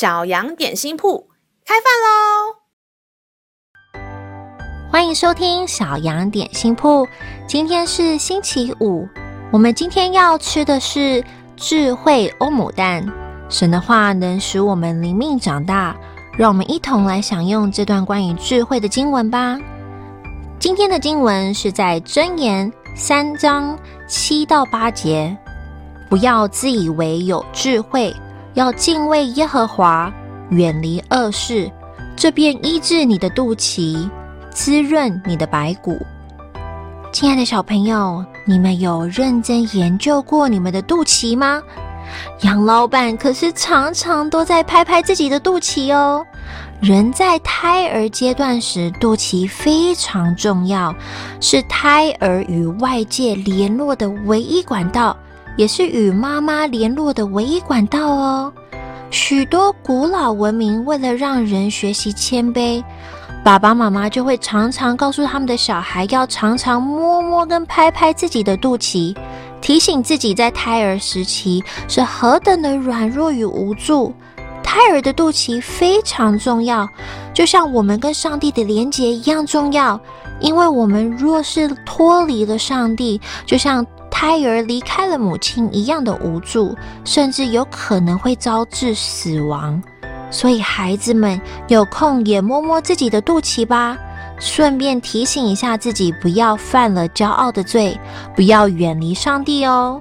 小羊点心铺开饭喽！欢迎收听小羊点心铺。今天是星期五，我们今天要吃的是智慧欧姆蛋。神的话能使我们灵命长大，让我们一同来享用这段关于智慧的经文吧。今天的经文是在箴言三章七到八节。不要自以为有智慧，要敬畏耶和华，远离恶事，这便医治你的肚脐，滋润你的白骨。亲爱的小朋友，你们有认真研究过你们的肚脐吗？杨老板可是常常都在拍拍自己的肚脐哦。人在胎儿阶段时，肚脐非常重要，是胎儿与外界联络的唯一管道。也是与妈妈联络的唯一管道哦。许多古老文明为了让人学习谦卑，爸爸妈妈就会常常告诉他们的小孩要常常摸摸跟拍拍自己的肚脐，提醒自己在胎儿时期是何等的软弱与无助。胎儿的肚脐非常重要，就像我们跟上帝的连结一样重要。因为我们若是脱离了上帝，就像胎儿离开了母亲一样的无助，甚至有可能会招致死亡。所以，孩子们有空也摸摸自己的肚脐吧，顺便提醒一下自己，不要犯了骄傲的罪，不要远离上帝哦。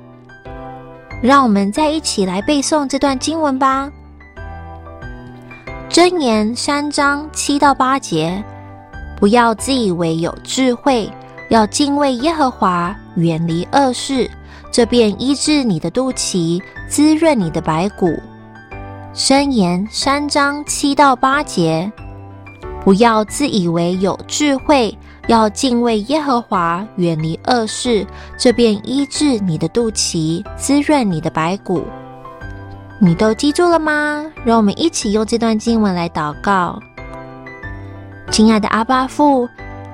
让我们再一起来背诵这段经文吧，《箴言》三章七到八节，不要自以为有智慧。要敬畏耶和华，远离恶事，这便医治你的肚脐，滋润你的白骨。箴言三章七到八节，不要自以为有智慧，要敬畏耶和华，远离恶事，这便医治你的肚脐，滋润你的白骨。你都记住了吗？让我们一起用这段经文来祷告。亲爱的阿爸父。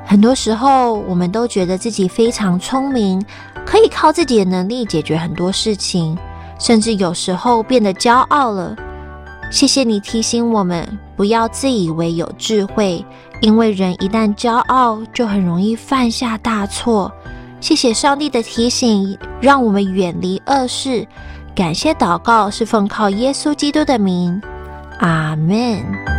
很多时候，我们都觉得自己非常聪明，可以靠自己的能力解决很多事情，甚至有时候变得骄傲了。谢谢你提醒我们，不要自以为有智慧，因为人一旦骄傲，就很容易犯下大错。谢谢上帝的提醒，让我们远离恶事。感谢祷告是奉靠耶稣基督的名，阿门。